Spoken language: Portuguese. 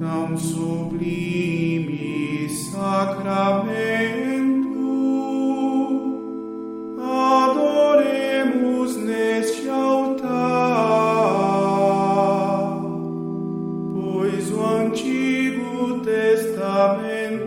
tão sublime sacramento, adoremos neste altar, pois o Antigo Testamento